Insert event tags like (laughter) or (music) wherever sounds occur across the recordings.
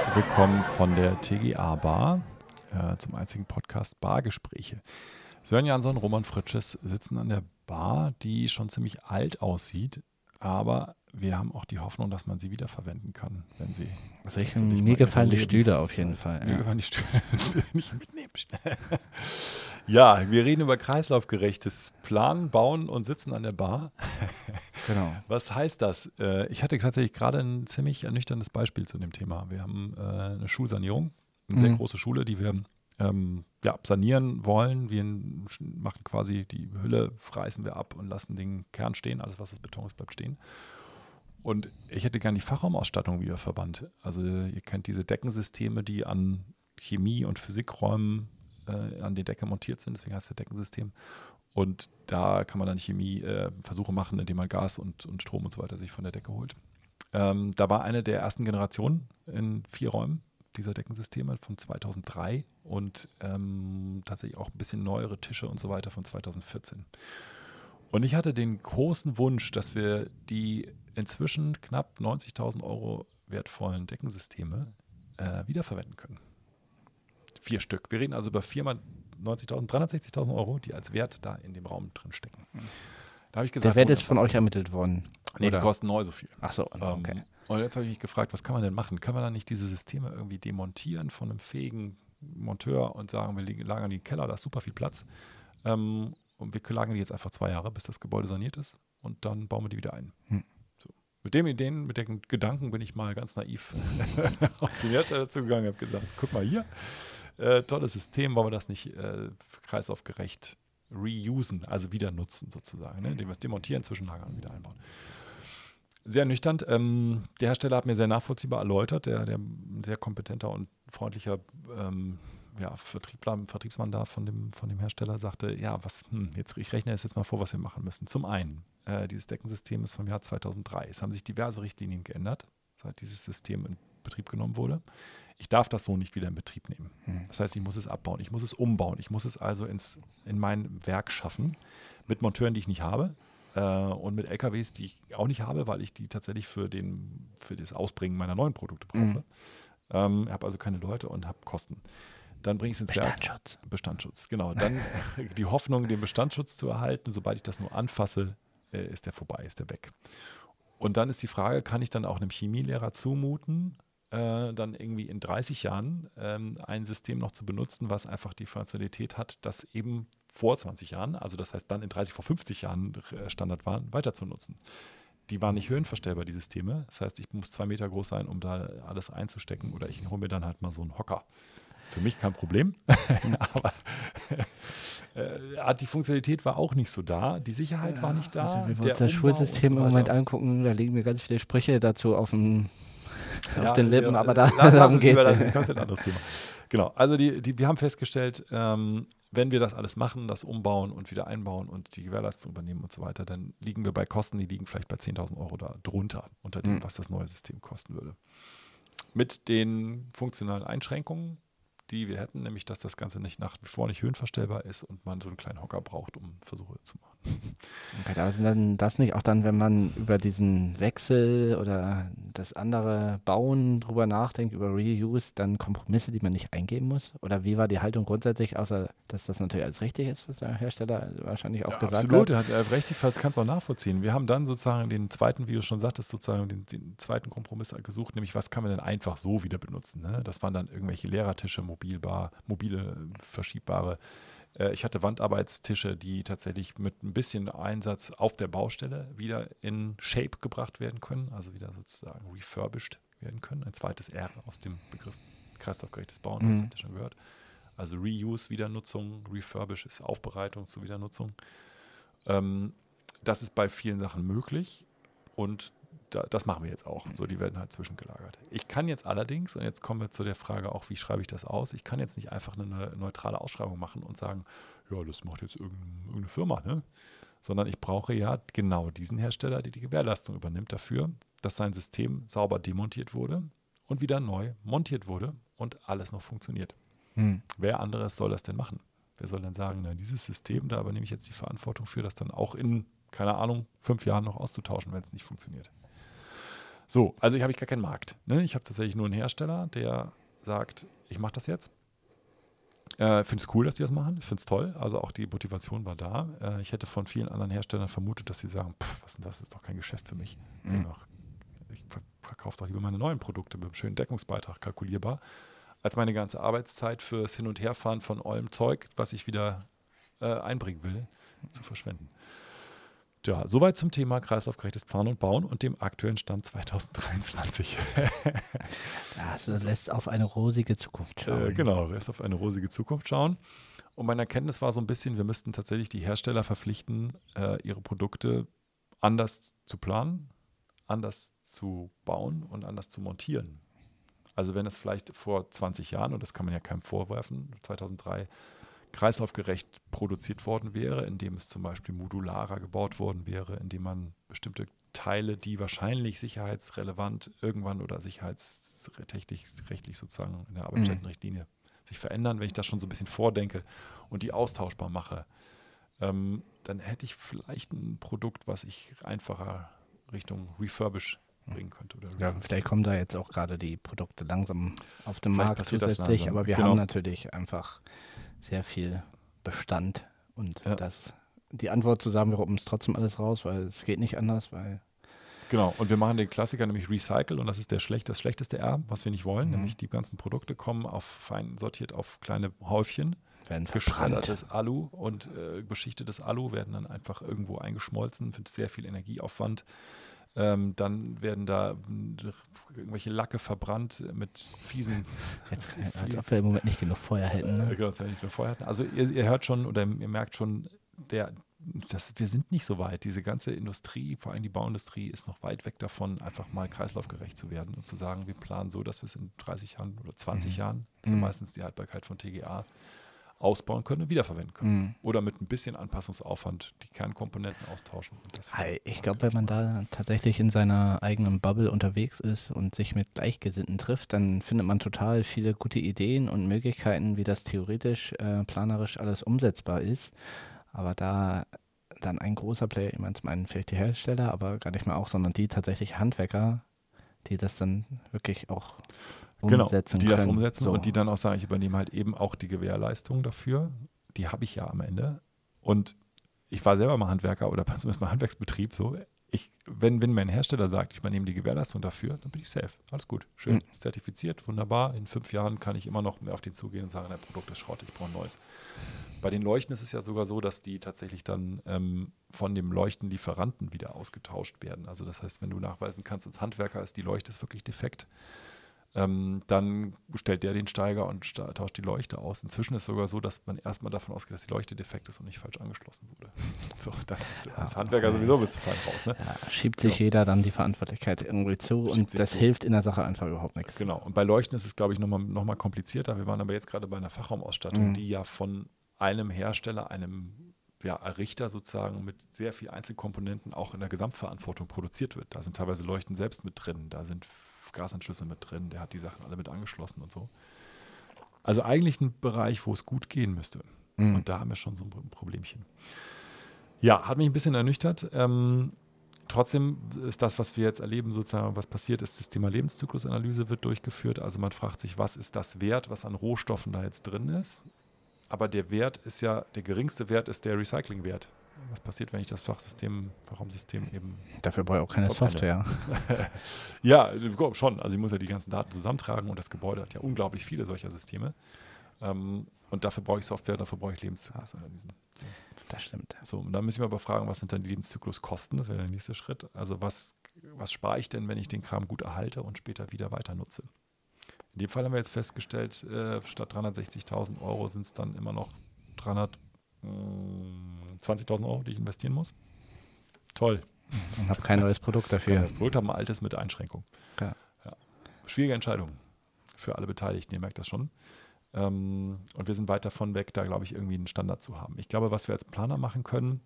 Herzlich willkommen von der TGA Bar äh, zum einzigen Podcast Bargespräche. Sören Jansson und Roman Fritsches sitzen an der Bar, die schon ziemlich alt aussieht, aber wir haben auch die Hoffnung, dass man sie wiederverwenden kann, wenn sie. Also ich, mir gefallen die Stühle auf jeden Fall. Mir ja. gefallen die Stühle. (laughs) nicht mitnehmen. ja, wir reden über kreislaufgerechtes Planen, Bauen und Sitzen an der Bar. Genau. Was heißt das? Äh, ich hatte tatsächlich gerade ein ziemlich ernüchterndes Beispiel zu dem Thema. Wir haben äh, eine Schulsanierung, eine mhm. sehr große Schule, die wir ähm, ja, sanieren wollen. Wir machen quasi die Hülle, reißen wir ab und lassen den Kern stehen. Alles, was das Beton ist, bleibt stehen. Und ich hätte gern die Fachraumausstattung wieder verbannt. Also ihr kennt diese Deckensysteme, die an Chemie- und Physikräumen äh, an die Decke montiert sind, deswegen heißt es Deckensystem. Und da kann man dann Chemie-Versuche äh, machen, indem man Gas und, und Strom und so weiter sich von der Decke holt. Ähm, da war eine der ersten Generationen in vier Räumen dieser Deckensysteme von 2003 und ähm, tatsächlich auch ein bisschen neuere Tische und so weiter von 2014. Und ich hatte den großen Wunsch, dass wir die inzwischen knapp 90.000 Euro wertvollen Deckensysteme äh, wiederverwenden können. Vier Stück. Wir reden also über viermal 90.000, 360.000 Euro, die als Wert da in dem Raum drin stecken. Da habe ich gesagt, Der Wert ist von euch ermittelt worden. Nee, oder? die kosten neu so viel. Ach so, ähm, okay. Ähm, und jetzt habe ich mich gefragt, was kann man denn machen? Kann man dann nicht diese Systeme irgendwie demontieren von einem fähigen Monteur und sagen, wir lagern die Keller, da ist super viel Platz. Ähm, und wir lagern die jetzt einfach zwei Jahre, bis das Gebäude saniert ist und dann bauen wir die wieder ein. Hm. So. Mit den Ideen, mit den Gedanken bin ich mal ganz naiv (laughs) auf die Hersteller zugegangen und habe gesagt, guck mal hier, äh, tolles System, wollen wir das nicht äh, kreislaufgerecht reusen, also wieder nutzen sozusagen, ne? indem wir es demontieren, zwischenlagern und wieder einbauen. Sehr nüchtern. Ähm, der Hersteller hat mir sehr nachvollziehbar erläutert, der, der sehr kompetenter und freundlicher ähm, ja, Vertriebler, Vertriebsmann da von dem, von dem Hersteller sagte, ja, was, hm, jetzt, ich rechne jetzt, jetzt mal vor, was wir machen müssen. Zum einen, äh, dieses Deckensystem ist vom Jahr 2003. Es haben sich diverse Richtlinien geändert, seit dieses System in Betrieb genommen wurde. Ich darf das so nicht wieder in Betrieb nehmen. Hm. Das heißt, ich muss es abbauen, ich muss es umbauen, ich muss es also ins, in mein Werk schaffen mit Monteuren, die ich nicht habe. Äh, und mit LKWs, die ich auch nicht habe, weil ich die tatsächlich für, den, für das Ausbringen meiner neuen Produkte brauche. Mhm. Ähm, habe also keine Leute und habe Kosten. Dann bringe ich es ins Bestandschutz. Werk. Bestandsschutz, genau. Dann (laughs) die Hoffnung, den Bestandsschutz zu erhalten. Sobald ich das nur anfasse, äh, ist der vorbei, ist der weg. Und dann ist die Frage, kann ich dann auch einem Chemielehrer zumuten, äh, dann irgendwie in 30 Jahren ähm, ein System noch zu benutzen, was einfach die Funktionalität hat, das eben vor 20 Jahren, also das heißt dann in 30, vor 50 Jahren äh, Standard waren, weiter zu nutzen. Die waren nicht höhenverstellbar, die Systeme. Das heißt, ich muss zwei Meter groß sein, um da alles einzustecken. Oder ich hole mir dann halt mal so einen Hocker. Für mich kein Problem. (laughs) Aber äh, die Funktionalität war auch nicht so da. Die Sicherheit ja, war nicht da. Also, wenn wir uns das Schulsystem im Moment angucken, da liegen mir ganz viele Sprüche dazu auf, dem, ja, auf den Lippen, ja, aber da, darum geht es. Das ist ein anderes Thema. Genau, also die, die, wir haben festgestellt, ähm, wenn wir das alles machen, das umbauen und wieder einbauen und die Gewährleistung übernehmen und so weiter, dann liegen wir bei Kosten, die liegen vielleicht bei 10.000 Euro da drunter, unter dem, mhm. was das neue System kosten würde. Mit den funktionalen Einschränkungen, die wir hätten, nämlich dass das Ganze nicht nach wie vor nicht höhenverstellbar ist und man so einen kleinen Hocker braucht, um Versuche zu machen. Okay, aber sind dann das nicht auch dann, wenn man über diesen Wechsel oder das andere Bauen drüber nachdenkt, über Reuse, dann Kompromisse, die man nicht eingeben muss? Oder wie war die Haltung grundsätzlich, außer dass das natürlich alles richtig ist, was der Hersteller wahrscheinlich auch ja, gesagt absolut, hat? Absolut, er hat recht, ich kann es auch nachvollziehen. Wir haben dann sozusagen den zweiten, wie du schon sagtest, sozusagen den, den zweiten Kompromiss gesucht, nämlich was kann man denn einfach so wieder benutzen? Ne? Das waren dann irgendwelche Lehrertische, mobilbar, mobile, verschiebbare. Äh, ich hatte Wandarbeitstische, die tatsächlich mit ein bisschen Einsatz auf der Baustelle wieder in Shape gebracht werden können, also wieder sozusagen refurbished werden können. Ein zweites R aus dem Begriff kreislaufgerechtes Bauen, mhm. das habt ihr schon gehört. Also Reuse, Wiedernutzung, Refurbish ist Aufbereitung zur Wiedernutzung. Ähm, das ist bei vielen Sachen möglich und da, das machen wir jetzt auch. So, die werden halt zwischengelagert. Ich kann jetzt allerdings, und jetzt kommen wir zu der Frage auch, wie schreibe ich das aus? Ich kann jetzt nicht einfach eine neutrale Ausschreibung machen und sagen, ja, das macht jetzt irgendeine Firma, ne? Sondern ich brauche ja genau diesen Hersteller, der die Gewährleistung übernimmt dafür, dass sein System sauber demontiert wurde und wieder neu montiert wurde und alles noch funktioniert. Hm. Wer anderes soll das denn machen? Wer soll denn sagen, na, dieses System, da übernehme ich jetzt die Verantwortung für, das dann auch in, keine Ahnung, fünf Jahren noch auszutauschen, wenn es nicht funktioniert? So, also ich habe ich gar keinen Markt. Ne? Ich habe tatsächlich nur einen Hersteller, der sagt, ich mache das jetzt. Äh, finde es cool, dass die das machen. Ich finde es toll. Also auch die Motivation war da. Äh, ich hätte von vielen anderen Herstellern vermutet, dass sie sagen, pff, was ist das? ist doch kein Geschäft für mich. Mhm. Ich verkaufe doch lieber meine neuen Produkte mit einem schönen Deckungsbeitrag kalkulierbar, als meine ganze Arbeitszeit fürs Hin- und Herfahren von allem Zeug, was ich wieder äh, einbringen will, zu verschwenden. Ja, soweit zum Thema kreislaufgerechtes Planen und Bauen und dem aktuellen Stand 2023. (laughs) das lässt auf eine rosige Zukunft schauen. Äh, genau, lässt auf eine rosige Zukunft schauen. Und meine Erkenntnis war so ein bisschen, wir müssten tatsächlich die Hersteller verpflichten, äh, ihre Produkte anders zu planen, anders zu bauen und anders zu montieren. Also wenn es vielleicht vor 20 Jahren, und das kann man ja keinem vorwerfen, 2003 kreislaufgerecht produziert worden wäre, indem es zum Beispiel modularer gebaut worden wäre, indem man bestimmte Teile, die wahrscheinlich sicherheitsrelevant irgendwann oder sicherheitsrechtlich rechtlich sozusagen in der Arbeitsstättenrichtlinie mhm. sich verändern, wenn ich das schon so ein bisschen vordenke und die austauschbar mache, ähm, dann hätte ich vielleicht ein Produkt, was ich einfacher Richtung Refurbish bringen könnte. ja, vielleicht kommen da jetzt auch gerade die Produkte langsam auf den Markt zusätzlich, aber wir genau. haben natürlich einfach sehr viel Bestand. Und ja. das, die Antwort zu sagen, wir robben es trotzdem alles raus, weil es geht nicht anders, weil. Genau, und wir machen den Klassiker nämlich Recycle und das ist der schlecht, das schlechteste R, was wir nicht wollen, mhm. nämlich die ganzen Produkte kommen auf fein sortiert auf kleine Häufchen. Werden geschreddertes Alu und äh, beschichtetes Alu werden dann einfach irgendwo eingeschmolzen, für sehr viel Energieaufwand. Ähm, dann werden da irgendwelche Lacke verbrannt mit fiesen. (laughs) Jetzt, als ob wir im Moment nicht genug Feuer hätten. Ne? Genau, als wir nicht genug Feuer hätten. Also ihr, ihr, hört schon oder ihr merkt schon, der, das, wir sind nicht so weit. Diese ganze Industrie, vor allem die Bauindustrie, ist noch weit weg davon, einfach mal kreislaufgerecht zu werden und zu sagen, wir planen so, dass wir es in 30 Jahren oder 20 mhm. Jahren, das ist ja mhm. meistens die Haltbarkeit von TGA, ausbauen können und wiederverwenden können. Mhm. Oder mit ein bisschen Anpassungsaufwand die Kernkomponenten austauschen. ich glaube, wenn man da tatsächlich in seiner eigenen Bubble unterwegs ist und sich mit Gleichgesinnten trifft, dann findet man total viele gute Ideen und Möglichkeiten, wie das theoretisch, äh, planerisch alles umsetzbar ist. Aber da dann ein großer Player, ich meine vielleicht die Hersteller, aber gar nicht mal auch, sondern die tatsächlich Handwerker, die das dann wirklich auch genau, umsetzen die können. das umsetzen so. und die dann auch sagen, ich übernehme halt eben auch die Gewährleistung dafür. Die habe ich ja am Ende. Und ich war selber mal Handwerker oder (laughs) zumindest mal Handwerksbetrieb so. Ich, wenn, wenn mein Hersteller sagt, ich übernehme die Gewährleistung dafür, dann bin ich safe. Alles gut, schön, mhm. zertifiziert, wunderbar. In fünf Jahren kann ich immer noch mehr auf den zugehen und sagen, der Produkt ist Schrott, ich brauche ein neues. Bei den Leuchten ist es ja sogar so, dass die tatsächlich dann ähm, von dem Leuchtenlieferanten wieder ausgetauscht werden. Also das heißt, wenn du nachweisen kannst als Handwerker, ist die Leuchte ist wirklich defekt, ähm, dann stellt der den Steiger und tauscht die Leuchte aus. Inzwischen ist es sogar so, dass man erstmal davon ausgeht, dass die Leuchte defekt ist und nicht falsch angeschlossen wurde. (laughs) So, dann ist du als Handwerker sowieso bist du fein raus. Ne? Ja, schiebt sich genau. jeder dann die Verantwortlichkeit irgendwie zu schiebt und das zu. hilft in der Sache einfach überhaupt nichts. Genau. Und bei Leuchten ist es, glaube ich, nochmal noch mal komplizierter. Wir waren aber jetzt gerade bei einer Fachraumausstattung, mhm. die ja von einem Hersteller, einem ja, Richter sozusagen mit sehr viel Einzelkomponenten auch in der Gesamtverantwortung produziert wird. Da sind teilweise Leuchten selbst mit drin, da sind Gasanschlüsse mit drin, der hat die Sachen alle mit angeschlossen und so. Also eigentlich ein Bereich, wo es gut gehen müsste. Mhm. Und da haben wir schon so ein Problemchen. Ja, hat mich ein bisschen ernüchtert. Ähm, trotzdem ist das, was wir jetzt erleben, sozusagen, was passiert ist, das Thema Lebenszyklusanalyse wird durchgeführt. Also man fragt sich, was ist das Wert, was an Rohstoffen da jetzt drin ist. Aber der Wert ist ja, der geringste Wert ist der Recyclingwert was passiert, wenn ich das Fachsystem, Fachraumsystem eben. Dafür brauche ich auch keine Software. (laughs) ja, schon. Also ich muss ja die ganzen Daten zusammentragen und das Gebäude hat ja unglaublich viele solcher Systeme. Ähm, und dafür brauche ich Software, dafür brauche ich Lebenszyklusanalysen. So. Das stimmt. So, und dann müssen wir aber fragen, was sind dann die Lebenszykluskosten? Das wäre der nächste Schritt. Also was, was spare ich denn, wenn ich den Kram gut erhalte und später wieder weiter nutze? In dem Fall haben wir jetzt festgestellt, äh, statt 360.000 Euro sind es dann immer noch 300 20.000 Euro, die ich investieren muss. Toll. Und habe kein neues Produkt dafür. Das Produkt habe ein altes mit Einschränkung. Ja. ja. Schwierige Entscheidung für alle Beteiligten, ihr merkt das schon. Ähm, und wir sind weit davon weg, da glaube ich irgendwie einen Standard zu haben. Ich glaube, was wir als Planer machen können,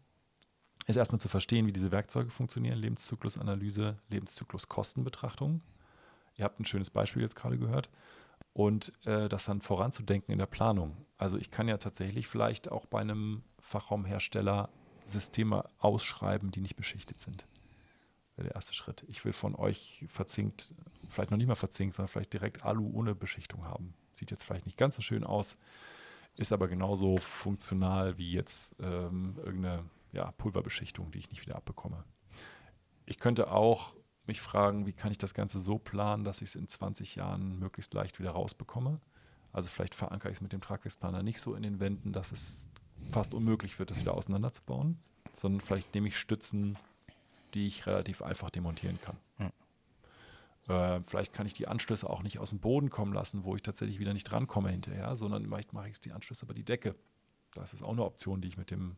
ist erstmal zu verstehen, wie diese Werkzeuge funktionieren, Lebenszyklusanalyse, Lebenszykluskostenbetrachtung. Ihr habt ein schönes Beispiel jetzt gerade gehört und äh, das dann voranzudenken in der Planung. Also ich kann ja tatsächlich vielleicht auch bei einem Fachraumhersteller Systeme ausschreiben, die nicht beschichtet sind. wäre der erste Schritt. Ich will von euch verzinkt, vielleicht noch nicht mal verzinkt, sondern vielleicht direkt Alu ohne Beschichtung haben. Sieht jetzt vielleicht nicht ganz so schön aus, ist aber genauso funktional wie jetzt ähm, irgendeine ja, Pulverbeschichtung, die ich nicht wieder abbekomme. Ich könnte auch mich fragen, wie kann ich das Ganze so planen, dass ich es in 20 Jahren möglichst leicht wieder rausbekomme. Also vielleicht verankere ich es mit dem Tragwerksplaner nicht so in den Wänden, dass es fast unmöglich wird, es wieder auseinanderzubauen, sondern vielleicht nehme ich Stützen, die ich relativ einfach demontieren kann. Äh, vielleicht kann ich die Anschlüsse auch nicht aus dem Boden kommen lassen, wo ich tatsächlich wieder nicht drankomme hinterher, sondern vielleicht mache ich die Anschlüsse über die Decke. Das ist auch eine Option, die ich mit dem,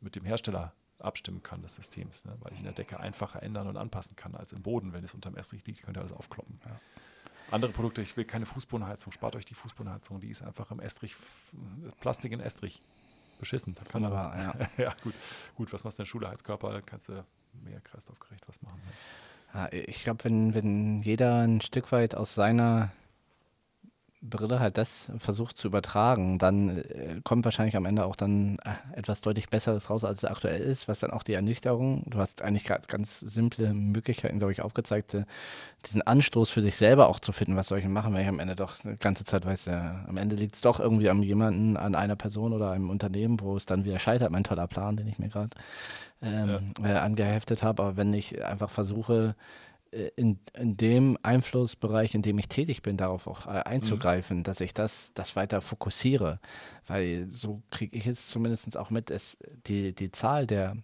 mit dem Hersteller abstimmen kann des Systems, ne? weil ich in der Decke einfacher ändern und anpassen kann als im Boden. Wenn es unterm Estrich liegt, könnt ihr alles aufkloppen. Ja. Andere Produkte, ich will keine Fußbodenheizung, spart euch die Fußbodenheizung, die ist einfach im Estrich, Plastik in Estrich. Beschissen. Da kann Wunderbar, ja. (laughs) ja, gut. Gut, was machst du denn Schuleheizkörper? Kannst du mehr kreislaufgerecht was machen. Ne? Ja, ich glaube, wenn, wenn jeder ein Stück weit aus seiner Brille halt das versucht zu übertragen, dann äh, kommt wahrscheinlich am Ende auch dann äh, etwas deutlich Besseres raus, als es aktuell ist, was dann auch die Ernüchterung, du hast eigentlich gerade ganz simple Möglichkeiten, glaube ich, aufgezeigt, äh, diesen Anstoß für sich selber auch zu finden, was soll ich machen, wenn ich am Ende doch die ganze Zeit weiß, ja, am Ende liegt es doch irgendwie an jemanden, an einer Person oder einem Unternehmen, wo es dann wieder scheitert, mein toller Plan, den ich mir gerade ähm, ja. äh, angeheftet habe, aber wenn ich einfach versuche, in, in dem Einflussbereich, in dem ich tätig bin, darauf auch äh, einzugreifen, mhm. dass ich das, das weiter fokussiere. Weil so kriege ich es zumindest auch mit, es, die, die Zahl der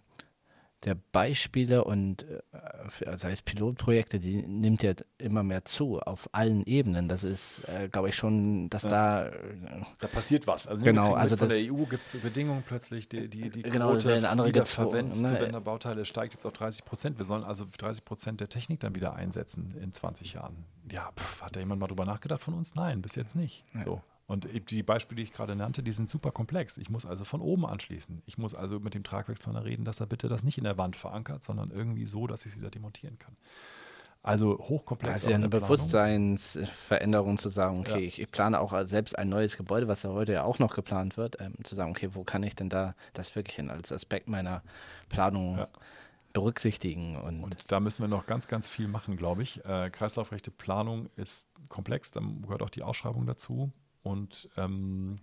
der Beispiele und äh, sei es Pilotprojekte, die nimmt ja immer mehr zu auf allen Ebenen. Das ist, äh, glaube ich, schon, dass ja. da. Äh, da passiert was. Also genau, also von der EU gibt es Bedingungen plötzlich, die, die, die genau, Quote andere wiederverwendender Bauteile steigt jetzt auf 30 Prozent. Wir sollen also 30 Prozent der Technik dann wieder einsetzen in 20 Jahren. Ja, pf, hat da jemand mal drüber nachgedacht von uns? Nein, bis jetzt nicht. Ja. So. Und die Beispiele, die ich gerade nannte, die sind super komplex. Ich muss also von oben anschließen. Ich muss also mit dem Tragwerksplaner reden, dass er bitte das nicht in der Wand verankert, sondern irgendwie so, dass ich es wieder demontieren kann. Also hochkomplex. Das ist ja eine Bewusstseinsveränderung zu sagen, okay, ja. ich, plane auch selbst ein neues Gebäude, was ja heute ja auch noch geplant wird, ähm, zu sagen, okay, wo kann ich denn da das wirklich in, als Aspekt meiner Planung ja. berücksichtigen? Und, und, da müssen wir noch ganz, ganz viel machen, glaube ich. Äh, kreislaufrechte Planung ist komplex, dann gehört auch die Ausschreibung dazu. Und ähm,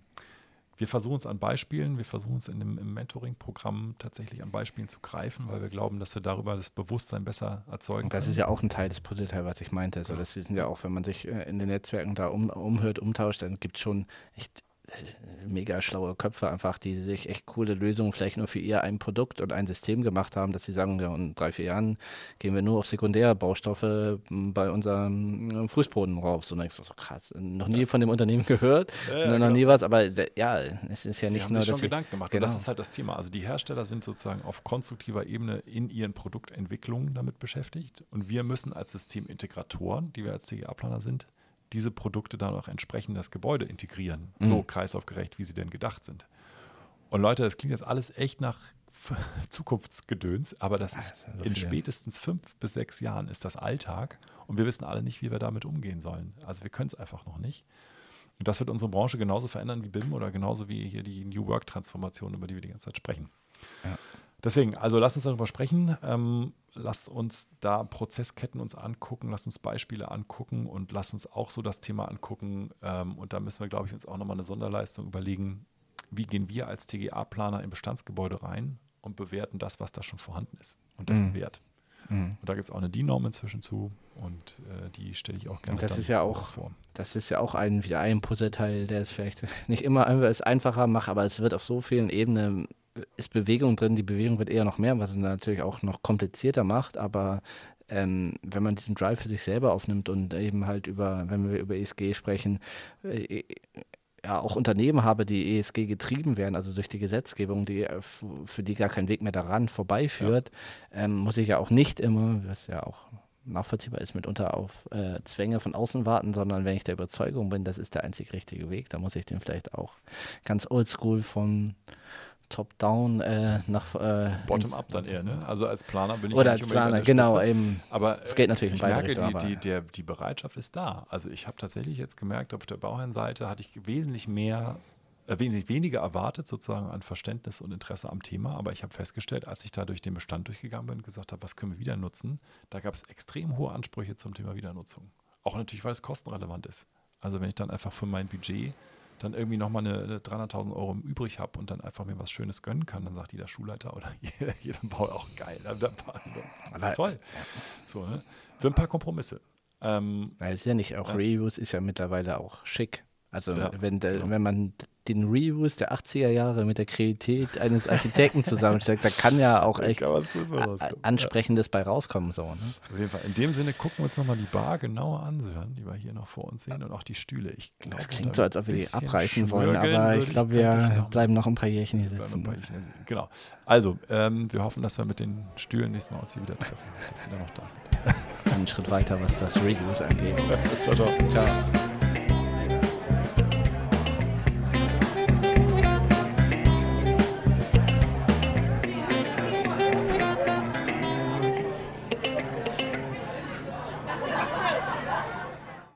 wir versuchen es an Beispielen, wir versuchen es in dem, im Mentoring-Programm tatsächlich an Beispielen zu greifen, weil wir glauben, dass wir darüber das Bewusstsein besser erzeugen Und das können. ist ja auch ein Teil des Puzzleteils, was ich meinte. Also das sind ja auch, wenn man sich äh, in den Netzwerken da um, umhört, umtauscht, dann gibt es schon echt mega schlaue Köpfe einfach, die sich echt coole Lösungen vielleicht nur für ihr ein Produkt und ein System gemacht haben, dass sie sagen, ja, in drei, vier Jahren gehen wir nur auf Sekundärbaustoffe bei unserem Fußboden rauf. So, denkst du, so krass, noch nie ja. von dem Unternehmen (laughs) gehört, ja, noch genau. nie was, aber ja, es ist ja sie nicht haben nur, sich schon Gedanken gemacht. Genau. Und das ist halt das Thema. Also die Hersteller sind sozusagen auf konstruktiver Ebene in ihren Produktentwicklungen damit beschäftigt und wir müssen als Systemintegratoren, die wir als TGA-Planer sind, diese Produkte dann auch entsprechend das Gebäude integrieren, mhm. so kreislaufgerecht, wie sie denn gedacht sind. Und Leute, das klingt jetzt alles echt nach (laughs) Zukunftsgedöns, aber das ist also in spätestens fünf bis sechs Jahren ist das Alltag und wir wissen alle nicht, wie wir damit umgehen sollen. Also wir können es einfach noch nicht. Und das wird unsere Branche genauso verändern wie BIM oder genauso wie hier die New Work-Transformation, über die wir die ganze Zeit sprechen. Ja. Deswegen, also lasst uns darüber sprechen. Ähm, lasst uns da Prozessketten uns angucken, lasst uns Beispiele angucken und lasst uns auch so das Thema angucken. Ähm, und da müssen wir, glaube ich, uns auch nochmal eine Sonderleistung überlegen. Wie gehen wir als TGA-Planer in Bestandsgebäude rein und bewerten das, was da schon vorhanden ist und dessen mhm. Wert? Mhm. Und da gibt es auch eine DIN-Norm inzwischen zu und äh, die stelle ich auch gerne und das ist ja auch, vor. Das ist ja auch ein, wieder ein Puzzleteil, der es vielleicht (laughs) nicht immer es einfacher macht, aber es wird auf so vielen Ebenen ist Bewegung drin. Die Bewegung wird eher noch mehr, was es natürlich auch noch komplizierter macht. Aber ähm, wenn man diesen Drive für sich selber aufnimmt und eben halt über, wenn wir über ESG sprechen, äh, ja, auch Unternehmen habe, die ESG getrieben werden, also durch die Gesetzgebung, die äh, für die gar kein Weg mehr daran vorbeiführt, ja. ähm, muss ich ja auch nicht immer, was ja auch nachvollziehbar ist, mitunter auf äh, Zwänge von außen warten, sondern wenn ich der Überzeugung bin, das ist der einzig richtige Weg, dann muss ich den vielleicht auch ganz oldschool von Top-Down äh, nach äh, Bottom-up dann eher, ne? Also als Planer bin ich oder als Planer, genau, eben. Aber es geht natürlich ich merke, die, die, der, die Bereitschaft ist da. Also ich habe tatsächlich jetzt gemerkt, auf der Bauherrenseite hatte ich wesentlich mehr äh, wenig, weniger erwartet, sozusagen an Verständnis und Interesse am Thema. Aber ich habe festgestellt, als ich da durch den Bestand durchgegangen bin und gesagt habe, was können wir wieder nutzen, da gab es extrem hohe Ansprüche zum Thema Wiedernutzung. Auch natürlich, weil es kostenrelevant ist. Also wenn ich dann einfach für mein Budget dann irgendwie nochmal eine, eine 300.000 Euro übrig habe und dann einfach mir was Schönes gönnen kann, dann sagt jeder Schulleiter oder (laughs) jeder, jeder Bauer auch geil. Das ist toll. So, ne? Für ein paar Kompromisse. Ähm, ja, ist ja nicht auch Reuse ist ja mittlerweile auch schick. Also ja, wenn, der, genau. wenn man den Reuse der 80er Jahre mit der Kreativität eines Architekten zusammensteckt, da kann ja auch (laughs) echt Ansprechendes ja. bei rauskommen. So, ne? Auf jeden Fall. In dem Sinne gucken wir uns nochmal die Bar genauer an, die wir hier noch vor uns sehen und auch die Stühle. Ich glaub, das klingt so, als ob wir die abreißen wollen, aber ich glaube, wir bleiben noch ein paar Jährchen hier sitzen. Jährchen genau. Also, ähm, wir hoffen, dass wir mit den Stühlen nächstes Mal uns hier wieder treffen, dass sie dann noch da sind. Einen Schritt weiter, was das Reuse angeht. (laughs) ciao, ciao. Ciao.